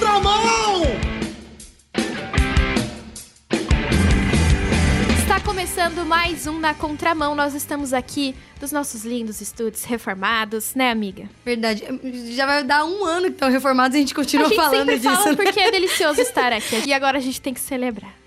contramão! Está começando mais um Na Contramão. Nós estamos aqui dos nossos lindos estúdios reformados, né, amiga? Verdade. Já vai dar um ano que estão reformados e a gente continua a gente falando sempre disso. fala né? porque é delicioso estar aqui. E agora a gente tem que celebrar.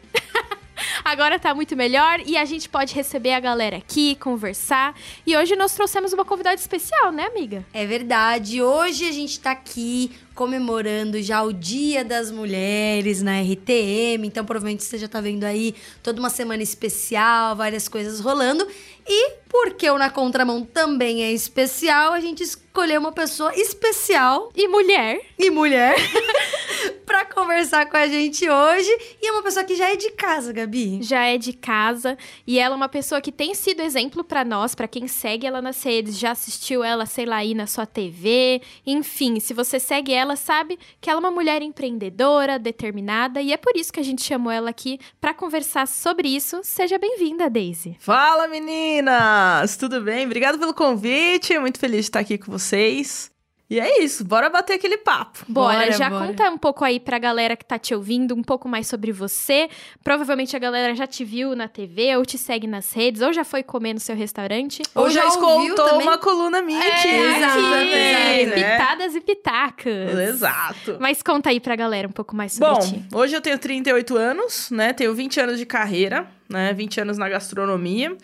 Agora tá muito melhor e a gente pode receber a galera aqui, conversar. E hoje nós trouxemos uma convidada especial, né, amiga? É verdade. Hoje a gente tá aqui comemorando já o Dia das Mulheres na RTM. Então, provavelmente você já tá vendo aí toda uma semana especial, várias coisas rolando. E porque o Na Contramão também é especial, a gente escolheu uma pessoa especial E mulher. e mulher pra conversar com a gente hoje. E é uma pessoa que já é de casa, Gabi. já é de casa e ela é uma pessoa que tem sido exemplo pra nós, pra quem segue ela nas redes, já assistiu ela, sei lá, aí na sua TV, enfim, se você segue ela, sabe que ela é uma mulher empreendedora, determinada e é por isso que a gente chamou ela aqui pra conversar sobre isso. Seja bem-vinda, Daisy. Fala meninas! Tudo bem? Obrigada pelo convite, muito feliz de estar aqui com vocês. E é isso, bora bater aquele papo. Bora, Bora, já bora. conta um pouco aí pra galera que tá te ouvindo, um pouco mais sobre você. Provavelmente a galera já te viu na TV, ou te segue nas redes, ou já foi comer no seu restaurante. Ou Ou já já também? uma coluna minha aqui. exato, também, exato. né? Pitadas e pitacas. Exato. Mas conta aí pra galera um pouco mais sobre Bom, ti. hoje eu tenho 38 anos, né? Tenho 20 anos de carreira, né? 20 anos na gastronomia.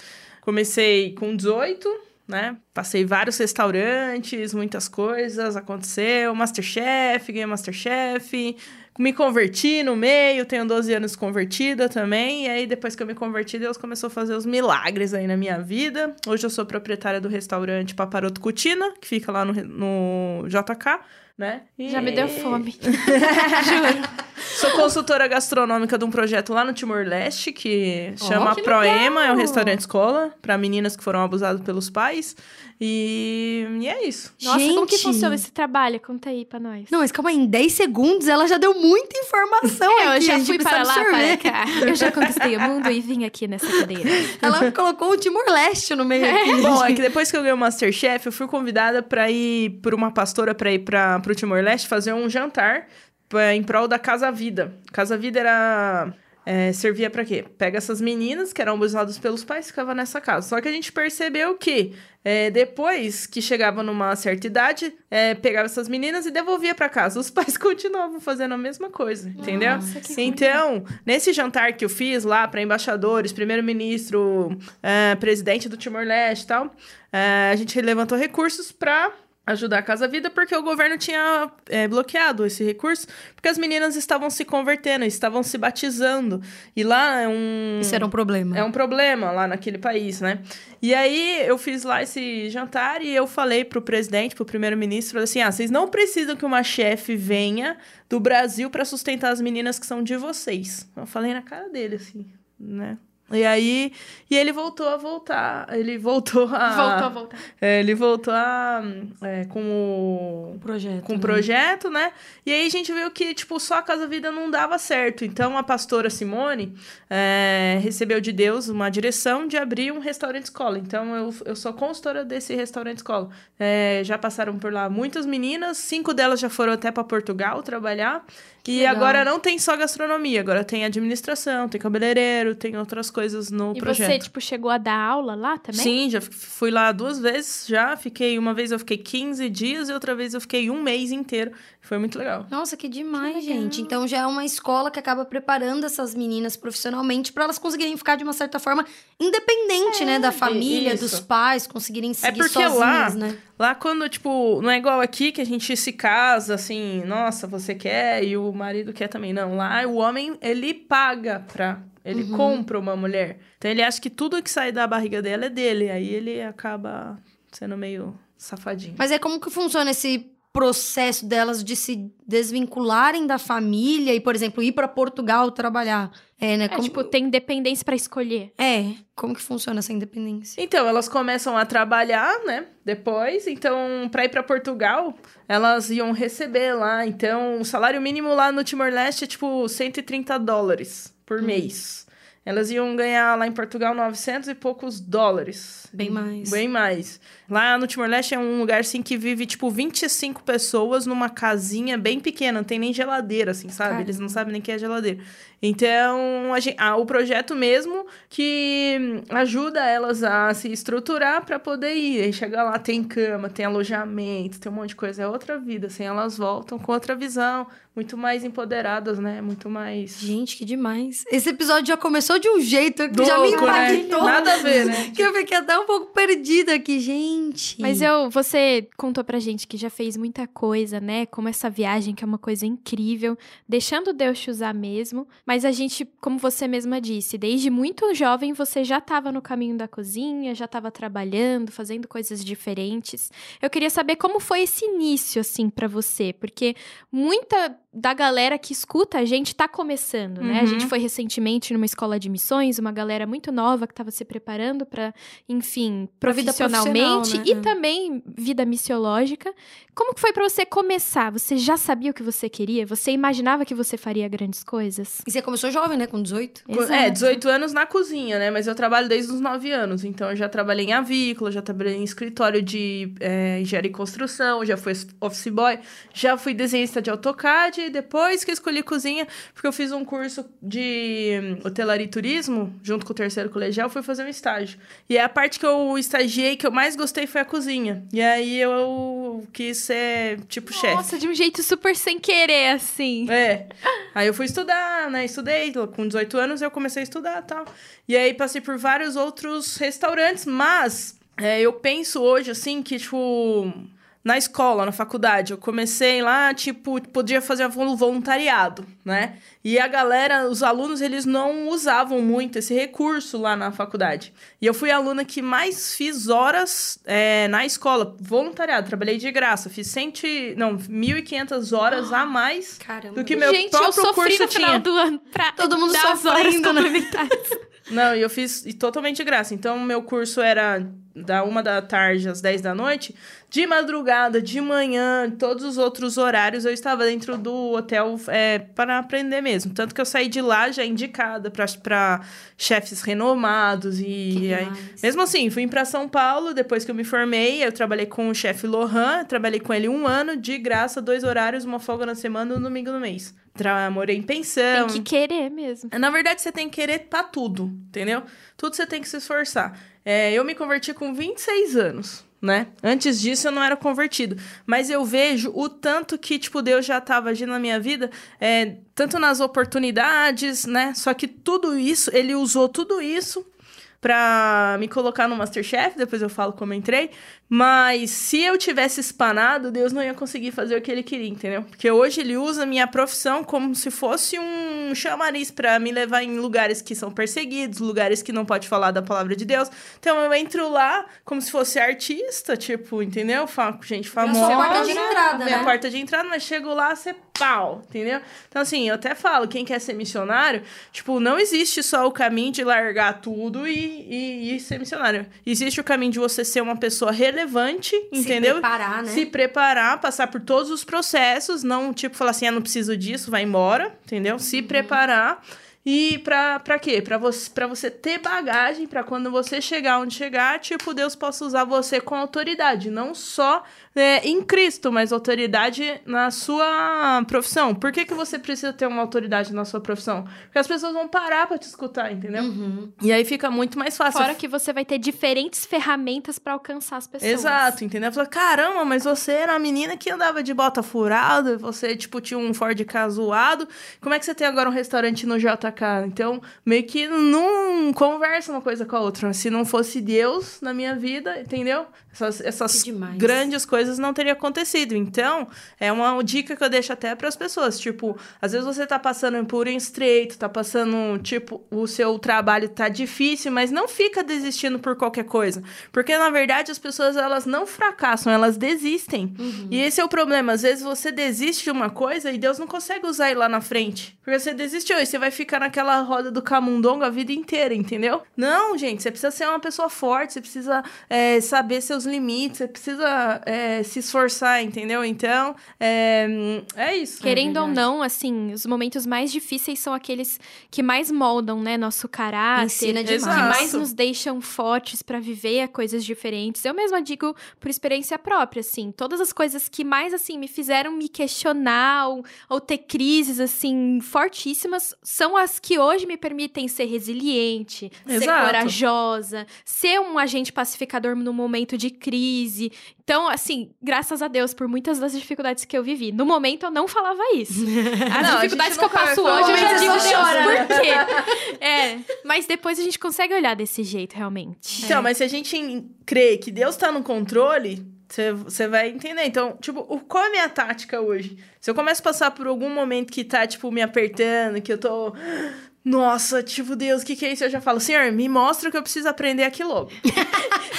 Comecei com 18, né? Passei vários restaurantes, muitas coisas, aconteceu. Masterchef, ganhei Masterchef. Me converti no meio, tenho 12 anos convertida também. E aí, depois que eu me converti, Deus começou a fazer os milagres aí na minha vida. Hoje eu sou proprietária do restaurante Paparoto Cutina, que fica lá no, no JK, né? E- Já me deu fome. Juro. Sou consultora gastronômica de um projeto lá no Timor-Leste que chama que Proema, é um restaurante escola para meninas que foram abusadas pelos pais. E, e é isso. Nossa, como que Gente. funciona esse trabalho? Conta aí pra nós. Não, mas calma aí, em 10 segundos ela já deu muita informação É, eu aqui. a já gente fui para lá, para cá. Eu já conquistei o mundo e vim aqui nessa cadeira. Ela colocou o Timor-Leste no meio aqui. Bom, é gente. que depois que eu ganhei o Masterchef, eu fui convidada para ir por uma pastora para ir para pro Timor-Leste fazer um jantar pra- em prol da Casa Vida. Casa Vida era é, servia para quê? Pega essas meninas que eram abusadas pelos pais, ficava nessa casa. Só que a gente percebeu que é, depois que chegava numa certa idade, é, pegava essas meninas e devolvia para casa. Os pais continuavam fazendo a mesma coisa, entendeu? Nossa, ruim. Então, nesse jantar que eu fiz lá para embaixadores, primeiro-ministro, é, presidente do Timor-Leste e tal, é, a gente levantou recursos para ajudar a Casa Vida, porque o governo tinha é, bloqueado esse recurso, porque as meninas estavam se convertendo, estavam se batizando. E lá é um. Isso era um problema. É um problema lá naquele país, né? E aí eu fiz lá esse jantar e eu falei pro presidente, pro primeiro-ministro, falei assim: ah, vocês não precisam que uma chefe venha do Brasil para sustentar as meninas que são de vocês. Eu falei na cara dele, assim, né? E aí, e ele voltou a voltar. Ele voltou a. Voltou a voltar. É, ele voltou a. é, com o Um projeto. com o né? projeto, né? E aí a gente viu que, tipo, só a Casa Vida não dava certo. Então a pastora Simone é, recebeu de Deus uma direção de abrir um restaurante escola. Então eu, eu sou consultora desse restaurante escola. É, já passaram por lá muitas meninas, cinco delas já foram até para Portugal trabalhar. E legal. agora não tem só gastronomia, agora tem administração, tem cabeleireiro, tem outras coisas no E projeto. você, tipo, chegou a dar aula lá também? Sim, já fui lá duas vezes, já fiquei, uma vez eu fiquei 15 dias e outra vez eu fiquei um mês inteiro. Foi muito legal. Nossa, que demais, Que gente. Então já é uma escola que acaba preparando essas meninas profissionalmente para elas conseguirem ficar de uma certa forma independente, né, da família, isso. dos pais, conseguirem seguir porque sozinhas, lá- né? Lá quando, tipo, não é igual aqui que a gente se casa assim, nossa, você quer e o marido quer também. Não, lá o homem, ele paga pra. Ele Uhum. compra uma mulher. Então ele acha que tudo que sai da barriga dela é dele. Aí ele acaba sendo meio safadinho. Mas é como que funciona esse processo delas de se desvincularem da família e, por exemplo, ir para Portugal trabalhar? É, né? É, como... tipo, tem independência pra escolher. É, como que funciona essa independência? Então, elas começam a trabalhar, né? Depois, então, para ir para Portugal, elas iam receber lá. Então, o salário mínimo lá no Timor-Leste é tipo 130 dólares por mês. elas iam ganhar lá em Portugal 900 e poucos dólares. Bem mais. Bem mais. Lá no Timor-Leste é um lugar, assim, que vive, tipo, 25 pessoas numa casinha bem pequena. Não tem nem geladeira, assim, sabe? Cara. Eles não sabem nem o que é geladeira. Então, a gente, ah, o projeto mesmo que ajuda elas a se estruturar para poder ir. Aí chega lá, tem cama, tem alojamento, tem um monte de coisa. É outra vida, assim, elas voltam com outra visão, muito mais empoderadas, né? Muito mais... Gente, que demais. Esse episódio já começou de um jeito que já me né? impactou. Nada a ver, né? Que eu fiquei até um pouco perdida aqui, gente. Mas eu, você contou pra gente que já fez muita coisa, né? Como essa viagem, que é uma coisa incrível, deixando Deus te usar mesmo. Mas a gente, como você mesma disse, desde muito jovem você já estava no caminho da cozinha, já estava trabalhando, fazendo coisas diferentes. Eu queria saber como foi esse início, assim, pra você, porque muita da galera que escuta a gente tá começando, né? A Uhum. gente foi recentemente numa escola de missões, uma galera muito nova que estava se preparando para, enfim, profissionalmente profissional, né? e É. também vida missiológica. Como que foi para você começar? Você já sabia o que você queria? Você imaginava que você faria grandes coisas? E você começou jovem, né? Com 18? Co- É, 18 anos na cozinha, né? Mas eu trabalho desde os 9 anos. Então, eu já trabalhei em avícola, já trabalhei em escritório de é, engenharia e construção, já fui office boy, já fui desenhista de AutoCAD. Depois que eu escolhi cozinha, porque eu fiz um curso de hotelaria e turismo, junto com o terceiro colegial, fui fazer um estágio. E a parte que eu estagiei, que eu mais gostei, foi a cozinha. E aí, eu quis ser, tipo, chefe. Nossa, de um jeito super sem querer, assim. É. Aí eu fui estudar, né? Estudei. Com 18 anos eu comecei a estudar e tal. E aí passei por vários outros restaurantes, mas é, eu penso hoje, assim, que, tipo. Na escola, na faculdade, eu comecei lá, tipo, podia fazer voluntariado, né? E a galera, os alunos, eles não usavam muito esse recurso lá na faculdade. E eu fui a aluna que mais fiz horas é, na escola, voluntariado, trabalhei de graça, fiz cento, e- não, 1.500 horas a mais Caramba. do que meu gente, eu próprio sofri curso no final tinha. do ano pra Todo mundo as horas sofrendo, né? complementares. Não, e eu fiz e totalmente de graça. Então, meu curso era da uma da tarde às 10 da noite. De madrugada, de manhã, todos os outros horários, eu estava dentro do hotel é, para aprender mesmo. Tanto que eu saí de lá já indicada para chefes renomados. E aí, mesmo assim, fui para São Paulo, depois que eu me formei, eu trabalhei com o chefe Lohan, trabalhei com ele um ano, de graça, dois horários, uma folga na semana, um domingo no mês. Tra morei em pensão. Tem que querer mesmo. Na verdade, você tem que querer pra tudo, entendeu? Tudo você tem que se esforçar. É, eu me converti com 26 anos, né? Antes disso, eu não era convertido. Mas eu vejo o tanto que, tipo, Deus já estava agindo na minha vida, é, tanto nas oportunidades, né? Só que tudo isso, ele usou tudo isso pra me colocar no Masterchef, depois eu falo como eu entrei. Mas se eu tivesse espanado, Deus não ia conseguir fazer o que ele queria, entendeu? Porque hoje ele usa a minha profissão como se fosse um chamariz pra me levar em lugares que são perseguidos, lugares que não pode falar da palavra de Deus. Então eu entro lá como se fosse artista, tipo, entendeu? Fa- Gente É a famosa. sua porta de entrada, Minha né? porta de entrada, mas chego lá, você pau, entendeu? Então, assim, eu até falo, quem quer ser missionário, tipo, não existe só o caminho de largar tudo e, e, e ser missionário. Existe o caminho de você ser uma pessoa relevante, entendeu? Se preparar, né? Se preparar, passar por todos os processos, não, tipo, falar assim, ah, não preciso disso, vai embora, entendeu? Uhum. Se preparar. E pra, pra quê? Pra você, pra você ter bagagem, pra quando você chegar onde chegar, tipo, Deus possa usar você com autoridade. Não só é, em Cristo, mas autoridade na sua profissão. Por que, que você precisa ter uma autoridade na sua profissão? Porque as pessoas vão parar pra te escutar, entendeu? Uhum. E aí fica muito mais fácil. Fora que você vai ter diferentes ferramentas pra alcançar as pessoas. Exato, entendeu? Fala, caramba, mas você era uma menina que andava de bota furada, você, tipo, tinha um Ford casuado. Como é que você tem agora um restaurante no JK? Então, meio que não conversa uma coisa com a outra. Se não fosse Deus na minha vida, entendeu? Essas, essas grandes coisas não teriam acontecido. Então, é uma dica que eu deixo até para as pessoas. Tipo, às vezes você tá passando por um estreito, tá passando, tipo, o seu trabalho tá difícil, mas não fica desistindo por qualquer coisa. Porque, na verdade, as pessoas, elas não fracassam, elas desistem. E esse é o problema. Às vezes você desiste de uma coisa e Deus não consegue usar ele lá na frente. Porque você desistiu e você vai ficar ficar naquela roda do camundongo a vida inteira, entendeu? Não, gente, você precisa ser uma pessoa forte, você precisa é, saber seus limites, você precisa é, se esforçar, entendeu? Então, é, é isso. Querendo ou não, assim, os momentos mais difíceis são aqueles que mais moldam, né, nosso caráter, Ensina que mais nos deixam fortes pra viver coisas diferentes. Eu mesma digo por experiência própria, assim, todas as coisas que mais, assim, me fizeram me questionar ou, ou ter crises, assim, fortíssimas, são as que hoje me permitem ser resiliente, ser Exato. corajosa, ser um agente pacificador no momento de crise. Então, assim, graças a Deus por muitas das dificuldades que eu vivi. No momento eu não falava isso. As Não, dificuldades que eu passo hoje, eu já digo, Deus, chora, por quê? É, mas depois a gente consegue olhar desse jeito, realmente. Então, mas se a gente crê que Deus tá no controle, você- vai entender. Então, tipo, o- qual é a minha tática hoje? Se eu começo a passar por algum momento que tá, tipo, me apertando, que eu tô. Nossa, tipo, Deus, o que, que é isso? Eu já falo, Senhor, me mostra o que eu preciso aprender aqui logo.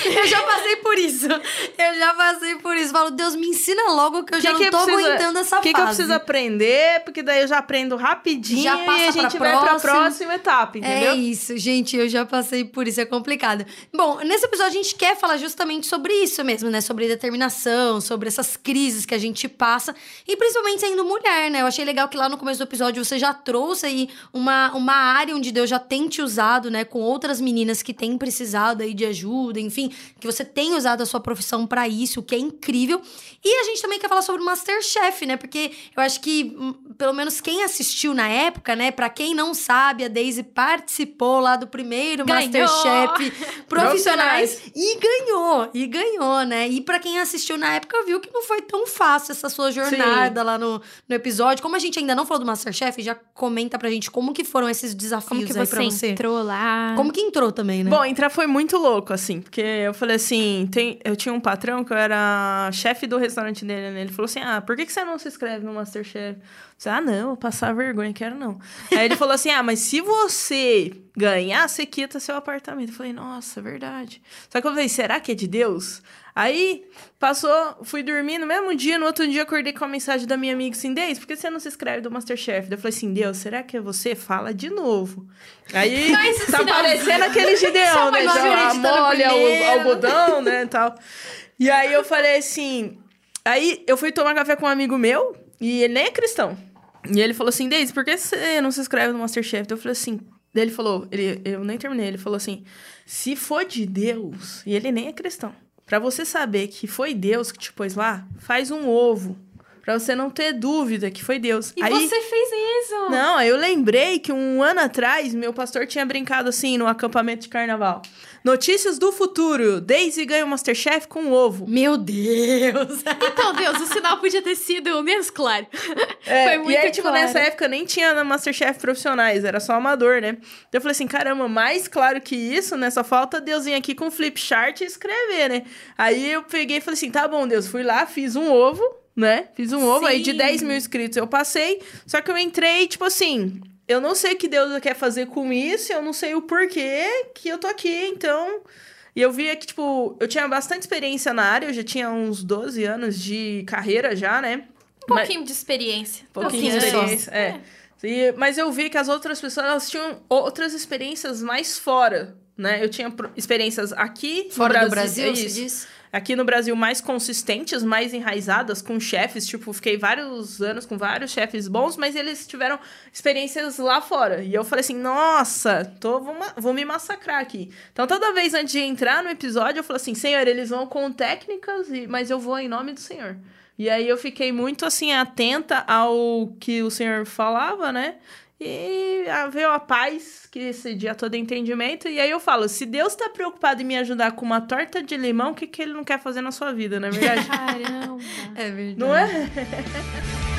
Eu já passei por isso. Eu já passei por isso. Falo, Deus, me ensina logo que eu já Que que não tô precisa- aguentando essa O que, fase. que eu preciso aprender? Porque daí eu já aprendo rapidinho Já passa e a gente pra vai pra próxima. próxima etapa, entendeu? É isso, gente, eu já passei por isso, é complicado. Bom, nesse episódio a gente quer falar justamente sobre isso mesmo, né? Sobre determinação, sobre essas crises que a gente passa, e principalmente sendo mulher, né? Eu achei legal que lá no começo do episódio você já trouxe aí uma, uma área onde Deus já tem te usado, né? Com outras meninas que têm precisado aí de ajuda, enfim, que você tem usado a sua profissão pra isso, o que é incrível. E a gente também quer falar sobre o Masterchef, né? Porque eu acho que, hum, pelo menos quem assistiu na época, né? Pra quem não sabe, a Daisy participou lá do primeiro Ganhou! Masterchef profissionais e ganhou, e ganhou, né? E pra quem assistiu na época viu que não foi tão fácil essa sua jornada lá no, no episódio. Como a gente ainda não falou do Masterchef, já comenta pra gente como que foram esses desafios Como que aí você pra você. entrou lá? Como que entrou também, né? Bom, entrar foi muito louco, assim, porque eu falei assim, tem, eu tinha um patrão que eu era chefe do restaurante dele, né? Ele falou assim, ah, por que, que você não se inscreve no Masterchef? Eu disse, ah, não, vou passar vergonha, quero não. Aí ele falou assim, ah, mas se você ganhar, você quita seu apartamento. Eu falei, nossa, é verdade. Só que eu falei, será que é de Deus? Aí, passou, fui dormir no mesmo dia, no outro dia acordei com a mensagem da minha amiga assim, Deus, por que você não se inscreve do Masterchef? Daí Eu falei assim, Deus, será que é você? Fala de novo. Aí, Mas tá não. parecendo aquele Gideão, né? mais Já molha o algodão, né, tal. E aí eu falei assim... Aí eu fui tomar café com um amigo meu, e ele nem é cristão. E ele falou assim, Deise, por que você não se inscreve no Masterchef? Daí Eu falei assim... Daí ele falou, ele, eu nem terminei, ele falou assim, se for de Deus, e ele nem é cristão, pra você saber que foi Deus que te pôs lá, faz um ovo, pra você não ter dúvida que foi Deus. E aí, você fez isso? não, eu lembrei que um ano atrás, meu pastor tinha brincado assim no acampamento de carnaval. Notícias do futuro. Daisy ganha o Masterchef com ovo. Meu Deus! Então, Deus, o sinal podia ter sido menos claro. É, Foi e muito aí, tipo, claro. nessa época nem tinha Masterchef profissionais, era só amador, né? Então eu falei assim, caramba, mais claro que isso, né? Só falta Deus vir aqui com um flip chart e escrever, né? Aí eu peguei e falei assim, tá bom, Deus, fui lá, fiz um ovo, né? Fiz um ovo, aí de Sim. 10 mil inscritos eu passei, só que eu entrei, tipo assim, eu não sei o que Deus quer fazer com isso, eu não sei o porquê que eu tô aqui, então... E eu via que, tipo, eu tinha bastante experiência na área, eu já tinha uns 12 anos de carreira já, né? Um Mas- pouquinho de experiência. pouquinho de Pouquinho só. experiência. É. E- mas eu vi que as outras pessoas elas tinham outras experiências mais fora, né? Eu tinha experiências aqui Fora no do Brasil, é se isso. diz? Aqui no Brasil mais consistentes, mais enraizadas com chefes, tipo, fiquei vários anos com vários chefes bons, mas eles tiveram experiências lá fora. E eu falei assim: "Nossa, tô vou, vou me massacrar aqui". Então toda vez antes de entrar no episódio, eu falo assim: "Senhor, eles vão com técnicas, mas eu vou em nome do Senhor". E aí eu fiquei muito assim atenta ao que o Senhor falava, né? E veio a paz, que esse dia todo é entendimento. E aí eu falo, se Deus tá preocupado em me ajudar com uma torta de limão, o que, que ele não quer fazer na sua vida, não é verdade? Caramba. É verdade. não é?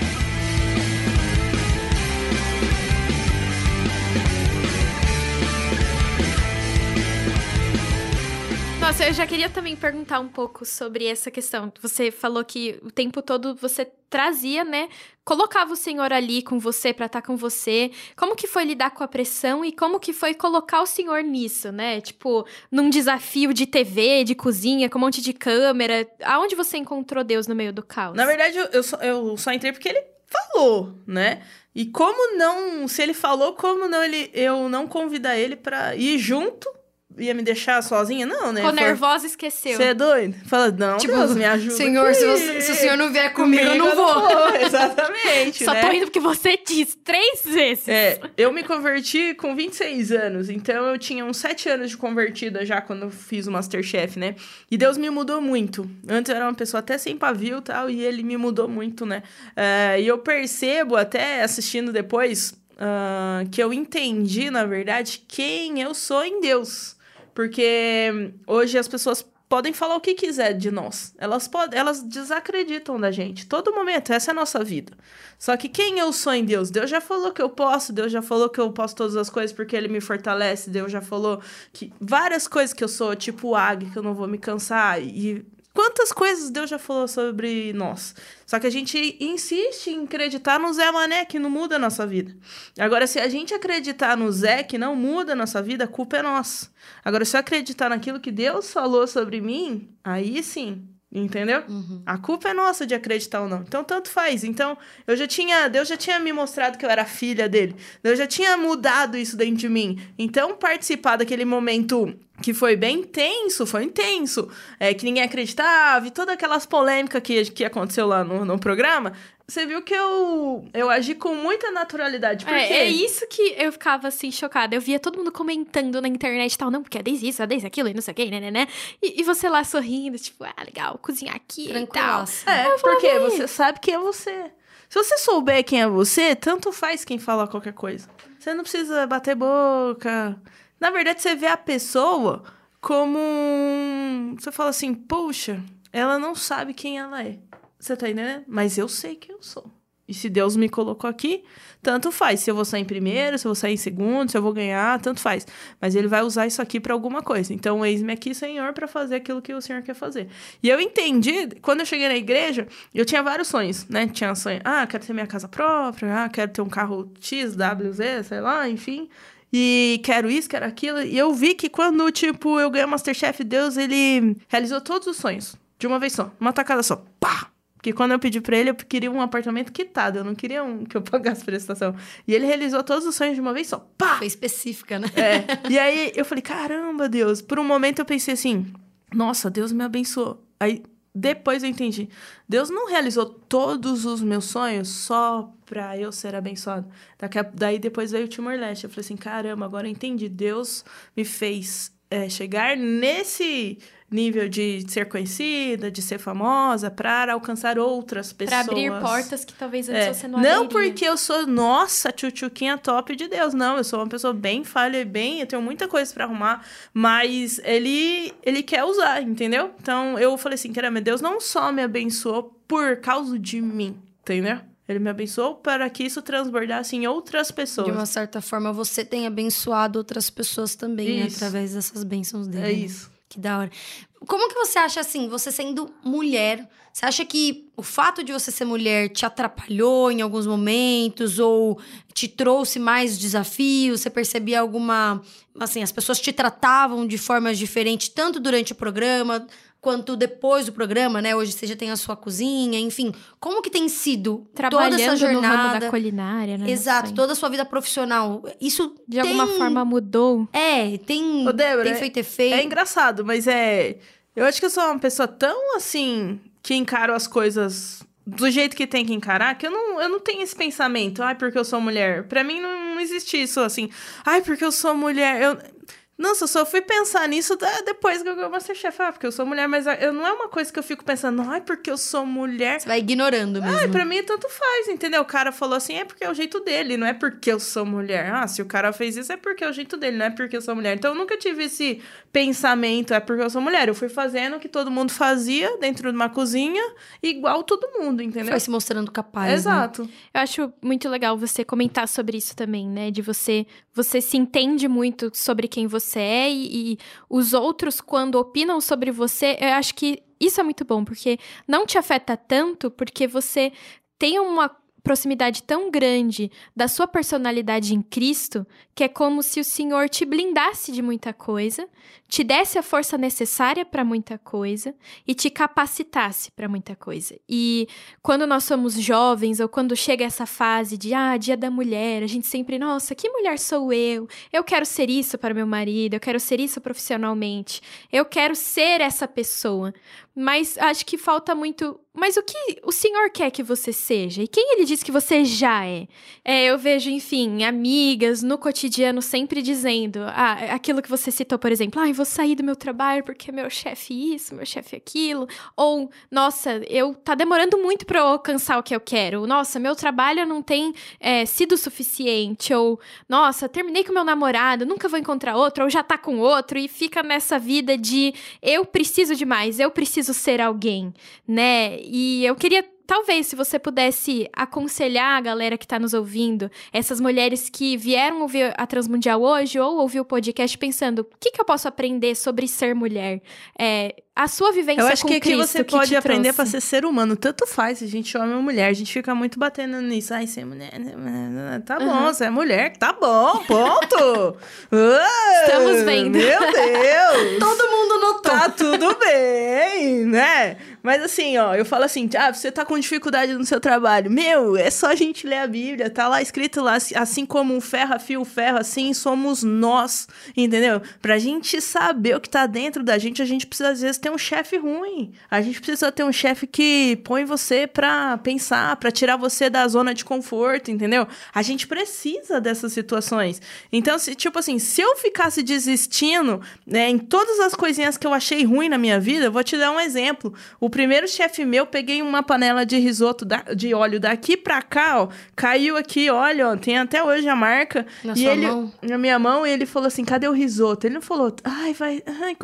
Nossa, eu já queria também perguntar um pouco sobre essa questão. Você falou que o tempo todo você trazia, né? Colocava o Senhor ali com você pra estar com você. Como que foi lidar com a pressão e como que foi colocar o Senhor nisso, né? Tipo, num desafio de TV, de cozinha, com um monte de câmera. Aonde você encontrou Deus no meio do caos? Na verdade, eu, eu, só, eu só entrei porque ele falou, né? E como não, se ele falou, como não ele eu não convidar ele para ir junto ia me deixar sozinha? Não, né? Ficou nervosa e esqueceu. Você é doido? Fala, não, tipo, Deus, me ajuda. Senhor, se, você, se, o senhor não vier comigo, comigo eu não vou. vou. Exatamente. Só né? tô indo porque você disse três vezes. É, eu me converti com 26 anos, então eu tinha uns 7 anos de convertida já quando eu fiz o Masterchef, né? E Deus me mudou muito. Antes eu era uma pessoa até sem pavio e tal, e ele me mudou muito, né? Uh, e eu percebo, até assistindo depois, uh, que eu entendi, na verdade, quem eu sou em Deus. Porque hoje as pessoas podem falar o que quiser de nós. Elas podem, elas desacreditam da gente. Todo momento, essa é a nossa vida. Só que quem eu sou em Deus? Deus já falou que eu posso, Deus já falou que eu posso todas as coisas porque ele me fortalece, Deus já falou que várias coisas que eu sou, tipo águia, que eu não vou me cansar e Quantas coisas Deus já falou sobre nós? Só que a gente insiste em acreditar no Zé Mané, que não muda a nossa vida. Agora, se a gente acreditar no Zé, que não muda a nossa vida, a culpa é nossa. Agora, se eu acreditar naquilo que Deus falou sobre mim, aí sim, Entendeu? Uhum. A culpa é nossa de acreditar ou não. Então, tanto faz. Então, eu já tinha. Deus já tinha me mostrado que eu era filha dele. Deus já tinha mudado isso dentro de mim. Então, participar daquele momento que foi bem intenso, foi intenso, é, que ninguém acreditava, e todas aquelas polêmicas que, que aconteceu lá no, no programa, você viu que eu, eu agi com muita naturalidade. Por é, quê? é isso que eu ficava assim, chocada. Eu via todo mundo comentando na internet e tal, não, porque é desde isso, é desde aquilo, e não sei o que, né, né, né. E, e você lá sorrindo, tipo, ah, legal, cozinhar aqui e tal. É, porque você sabe quem é você. Se você souber quem é você, tanto faz quem fala qualquer coisa. Você não precisa bater boca. Na verdade, você vê a pessoa como. Você fala assim, poxa, ela não sabe quem ela é. Você tá entendendo? Mas eu sei quem eu sou. E se Deus me colocou aqui, tanto faz. Se eu vou sair em primeiro, se eu vou sair em segundo, se eu vou ganhar, tanto faz. Mas ele vai usar isso aqui para alguma coisa. Então, eis-me aqui, Senhor, para fazer aquilo que o Senhor quer fazer. E eu entendi, quando eu cheguei na igreja, eu tinha vários sonhos, né? Tinha sonho, ah, quero ter minha casa própria, ah, quero ter um carro X, WZ, sei lá, enfim e quero isso, quero aquilo. E eu vi que quando, tipo, eu ganhei o Masterchef, Deus, ele realizou todos os sonhos. De uma vez só, uma tacada só. Pá! Porque quando eu pedi pra ele, eu queria um apartamento quitado. Eu não queria um que eu pagasse prestação. E ele realizou todos os sonhos de uma vez só. Pá! Foi específica, né? É. E aí eu falei, caramba, Deus. Por um momento eu pensei assim, nossa, Deus me abençoou. Aí depois eu entendi. Deus não realizou todos os meus sonhos só pra eu ser abençoado. Daí depois veio o Timor-Leste. Eu falei assim, caramba, agora eu entendi. Deus me fez é, chegar nesse nível de ser conhecida, de ser famosa, para alcançar outras pessoas. Para abrir portas que talvez antes é. você não Não porque eu sou, nossa, tchutchuquinha top de Deus. Não, eu sou uma pessoa bem falha e bem, eu tenho muita coisa para arrumar, mas ele ele quer usar, entendeu? Então eu falei assim, caramba, Deus não só me abençoou por causa de mim, entendeu? Ele me abençoou para que isso transbordasse em outras pessoas. De uma certa forma, você tem abençoado outras pessoas também, né? através dessas bênçãos dele. É né? isso. Que da hora. Como que você acha assim, você sendo mulher, você acha que o fato de você ser mulher te atrapalhou em alguns momentos ou te trouxe mais desafios? Você percebia alguma, assim, as pessoas te tratavam de formas diferentes tanto durante o programa quanto depois do programa, né? Hoje você já tem a sua cozinha, enfim. Como que tem sido Trabalhando toda essa jornada? no ramo da culinária, né? Exato, toda a sua vida profissional. Isso de tem... alguma forma mudou? É, tem, Ô, Débora, tem feito efeito. É engraçado, mas é... Eu acho que eu sou uma pessoa tão, assim, que encaro as coisas do jeito que tem que encarar, que eu não, eu não tenho esse pensamento, ai, porque eu sou mulher. Para mim não, não existe isso assim, ai, porque eu sou mulher. Eu, nossa, eu só fui pensar nisso depois que eu ganhei o Masterchef. Ah, porque eu sou mulher, mas eu, não é uma coisa que eu fico pensando, ai, porque eu sou mulher. Você vai ignorando mesmo. Ai, pra mim tanto faz, entendeu? O cara falou assim, é porque é o jeito dele, não é porque eu sou mulher. Ah, se o cara fez isso, é porque é o jeito dele, não é porque eu sou mulher. Então eu nunca tive esse pensamento, é porque eu sou mulher. Eu fui fazendo o que todo mundo fazia dentro de uma cozinha, igual todo mundo, entendeu? Foi se mostrando capaz. né? Exato. Né? Eu acho muito legal você comentar sobre isso também, né? De você. Você se entende muito sobre quem você é e, e os outros, quando opinam sobre você, eu acho que isso é muito bom, porque não te afeta tanto, porque você tem uma proximidade tão grande da sua personalidade em Cristo, que é como se o Senhor te blindasse de muita coisa, te desse a força necessária para muita coisa e te capacitasse para muita coisa. E quando nós somos jovens ou quando chega essa fase de ah, dia da mulher, a gente sempre, nossa, que mulher sou eu? Eu quero ser isso para meu marido, eu quero ser isso profissionalmente. Eu quero ser essa pessoa. Mas acho que falta muito. Mas o que o Senhor quer que você seja? E quem ele diz que você já é? é eu vejo, enfim, amigas no cotidiano sempre dizendo ah, aquilo que você citou, por exemplo, ah, vou sair do meu trabalho porque meu chefe isso, meu chefe aquilo. Ou, nossa, eu tá demorando muito para alcançar o que eu quero. Nossa, meu trabalho não tem é, sido suficiente. Ou, nossa, terminei com meu namorado, nunca vou encontrar outro, ou já tá com outro, e fica nessa vida de eu preciso de mais, eu preciso ser alguém, né? E eu queria talvez se você pudesse aconselhar a galera que está nos ouvindo, essas mulheres que vieram ouvir a Transmundial hoje ou ouvir o podcast pensando, o que, que eu posso aprender sobre ser mulher? É, a sua vivência Eu acho com que aqui Cristo você que pode aprender para ser ser humano. Tanto faz se a gente é homem ou mulher. A gente fica muito batendo nisso. Ai, ser mulher. né, Tá bom, Uhum. você é mulher. Tá bom, ponto. Estamos vendo. Meu Deus. Todo mundo notou. Tá tudo bem, né? Mas assim, ó, eu falo assim, ah, você tá com dificuldade no seu trabalho. Meu, é só a gente ler a Bíblia, tá lá escrito lá, assim como um ferro afia o ferro, assim somos nós, entendeu? Pra gente saber o que tá dentro da gente, a gente precisa às vezes ter um chefe ruim. A gente precisa ter um chefe que põe você pra pensar, pra tirar você da zona de conforto, entendeu? A gente precisa dessas situações. Então, se, tipo assim, se eu ficasse desistindo né, em todas as coisinhas que eu achei ruim na minha vida, eu vou te dar um exemplo. O primeiro chefe meu, peguei uma panela de risoto da- de óleo daqui pra cá, ó, caiu aqui, olha, ó, tem até hoje a marca. Na e sua ele, mão? na minha mão, e ele falou assim: cadê o risoto? Ele não falou, ai, vai, ai.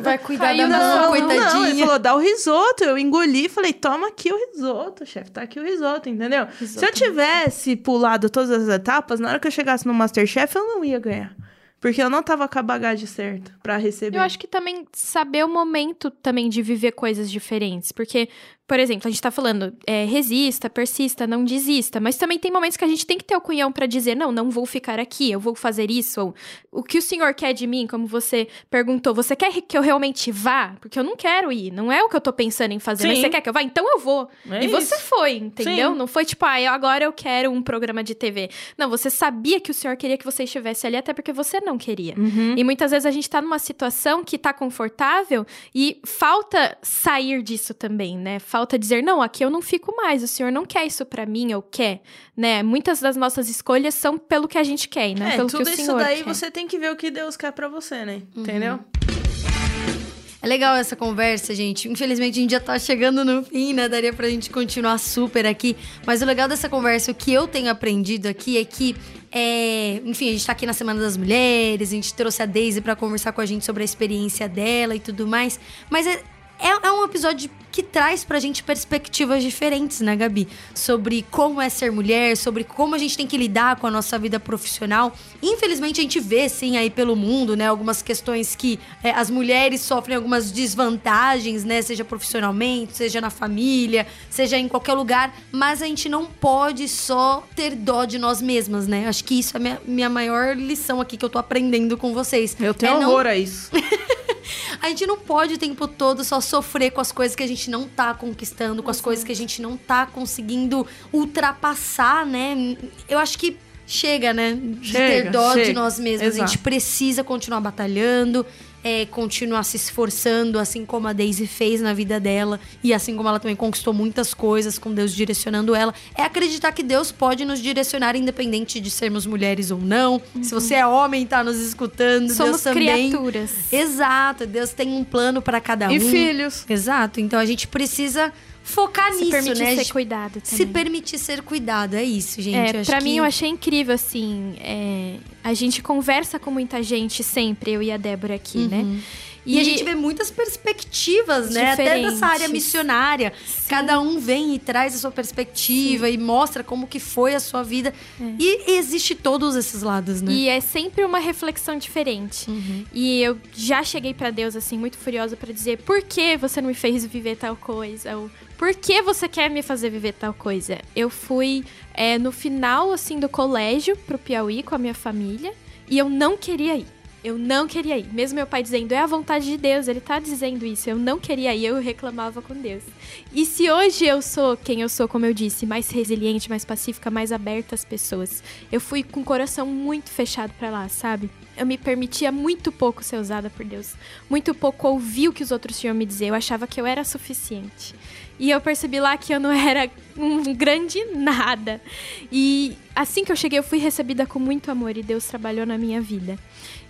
Vai cuidar Caiu da na mão, sua mão. coitadinha. Não, ele falou, dá o risoto. Eu engoli e falei, toma aqui o risoto, chefe. Tá aqui o risoto, entendeu? Se eu tivesse pulado todas as etapas, na hora que eu chegasse no Masterchef, eu não ia ganhar. Porque eu não tava com a bagagem certa pra receber. Eu acho que também saber o momento também de viver coisas diferentes. Porque, por exemplo, a gente tá falando, é, resista, persista, não desista. Mas também tem momentos que a gente tem que ter o cunhão pra dizer, não, não vou ficar aqui, eu vou fazer isso. Ou o que o senhor quer de mim, como você perguntou, você quer que eu realmente vá? Porque eu não quero ir, não é o que eu tô pensando em fazer. Mas Sim. você quer que eu vá? Então eu vou. É e você isso. foi, entendeu? Sim. Não foi tipo, ah, eu- agora eu quero um programa de TV. Não, você sabia que o senhor queria que você estivesse ali, até porque você não queria. Uhum. E muitas vezes a gente tá numa situação que tá confortável e falta sair disso também, né? Falta dizer, não, aqui eu não fico mais, o senhor não quer isso pra mim, ou quer, né? Muitas das nossas escolhas são pelo que a gente quer, não É, pelo tudo que o isso senhor daí quer. você tem que ver o que Deus quer pra você, né? Entendeu? É legal essa conversa, gente. Infelizmente a gente já tá chegando no fim, né? Daria pra gente continuar super aqui. Mas o legal dessa conversa, o que eu tenho aprendido aqui é que. É, enfim, a gente tá aqui na Semana das Mulheres, a gente trouxe a Daisy pra conversar com a gente sobre a experiência dela e tudo mais. Mas é, é, é um episódio que traz pra gente perspectivas diferentes, né, Gabi? Sobre como é ser mulher, sobre como a gente tem que lidar com a nossa vida profissional. Infelizmente, a gente vê, sim, aí pelo mundo, né, algumas questões que é, as mulheres sofrem algumas desvantagens, né, seja profissionalmente, seja na família, seja em qualquer lugar, mas a gente não pode só ter dó de nós mesmas, né? Acho que isso é a minha, minha maior lição aqui que eu tô aprendendo com vocês. Eu tenho É não horror a isso. a gente não pode o tempo todo só sofrer com as coisas que a gente não tá conquistando, com as coisas que a gente não tá conseguindo ultrapassar, né? Eu acho que chega, né? De ter Chega, dó de chega. nós mesmos. A gente Exato. precisa continuar batalhando. É, continuar se esforçando, assim como a Daisy fez na vida dela, e assim como ela também conquistou muitas coisas com Deus direcionando ela, é acreditar que Deus pode nos direcionar, independente de sermos mulheres ou não. Se você é homem e tá nos escutando, Somos Deus também. criaturas. Exato, Deus tem um plano para cada um. E filhos. Exato, então a gente precisa focar Se nisso, permitir né? ser cuidado Se também. permitir ser cuidado, é isso, gente. É, pra mim, que- eu achei incrível, assim. é, a gente conversa com muita gente sempre, eu e a Débora aqui, né? Uhum. E, a gente vê muitas perspectivas, né? Até dessa área missionária. Cada um vem e traz a sua perspectiva e mostra como que foi a sua vida. E existe todos esses lados, né? E é sempre uma reflexão diferente. Uhum. E eu já cheguei pra Deus assim muito furiosa pra dizer: "Por que você não me fez viver tal coisa?" Ou "Por que você quer me fazer viver tal coisa?" Eu fui é, no final assim do colégio pro Piauí com a minha família e eu não queria ir. Eu não queria ir. Mesmo meu pai dizendo, é a vontade de Deus, ele tá dizendo isso. Eu não queria ir, eu reclamava com Deus. E se hoje eu sou quem eu sou, como eu disse, mais resiliente, mais pacífica, mais aberta às pessoas, eu fui com o coração muito fechado pra lá, sabe? Eu me permitia muito pouco ser usada por Deus. Muito pouco ouvir o que os outros tinham a me dizer. Eu achava que eu era suficiente. E eu percebi lá que eu não era um grande nada. E assim que eu cheguei, eu fui recebida com muito amor e Deus trabalhou na minha vida.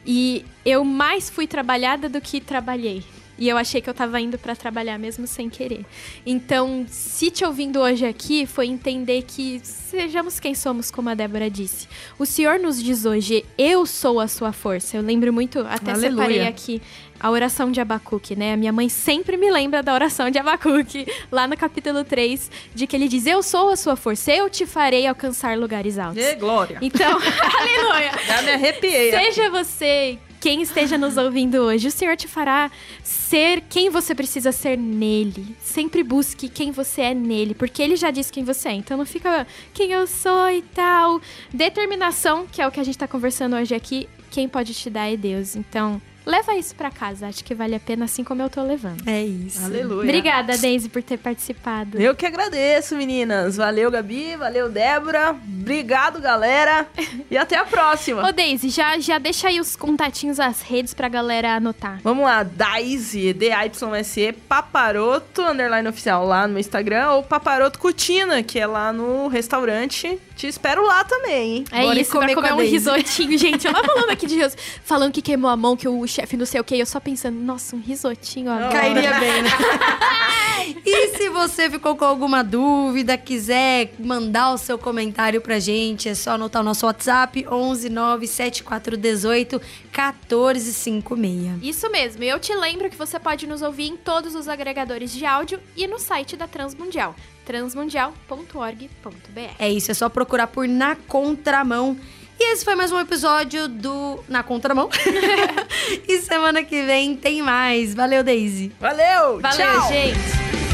E eu mais fui trabalhada do que trabalhei. E eu achei que eu tava indo pra trabalhar mesmo sem querer. Então, se te ouvindo hoje aqui, foi entender que sejamos quem somos, como a Débora disse. O Senhor nos diz hoje, eu sou a sua força. Eu lembro muito, até Aleluia. separei aqui a oração de Abacuque, né? A minha mãe sempre me lembra da oração de Abacuque, lá no capítulo 3, de que ele diz: Eu sou a sua força, eu te farei alcançar lugares altos. Ê, glória. Então, aleluia! Já me arrepiei. Seja você quem esteja nos ouvindo hoje, o Senhor te fará ser quem você precisa ser nele. Sempre busque quem você é nele, porque ele já disse quem você é. Então não fica quem eu sou e tal. Determinação, que é o que a gente tá conversando hoje aqui, quem pode te dar é Deus. Então, leva isso pra casa. Acho que vale a pena assim como eu tô levando. É isso. Aleluia. Obrigada, Daisy, por ter participado. Eu que agradeço, meninas. Valeu, Gabi. Valeu, Débora. Obrigado, galera. E até a próxima. Ô, Daisy, já, já deixa aí os contatinhos, as redes pra galera anotar. Vamos lá, Daisy, D-Y-S-E, Paparoto, underline oficial, lá no Instagram, ou Paparoto Cutina, que é lá no restaurante. Te espero lá também, hein? É Bora isso, comer comer um risotinho, gente. Eu não falando aqui de risoto, falando que queimou a mão, que o chefe não sei o que. Eu só pensando, nossa, um risotinho agora. Cairia bem, né? e se você ficou com alguma dúvida, quiser mandar o seu comentário pra gente, é só anotar o nosso WhatsApp 11 97418 1456. Isso mesmo, e eu te lembro que você pode nos ouvir em todos os agregadores de áudio e no site da Transmundial, transmundial.org.br. É isso, é só procurar por Na Contramão. E esse foi mais um episódio do Na Contramão. e semana que vem tem mais. Valeu, Daisy. Valeu, Valeu, tchau! gente!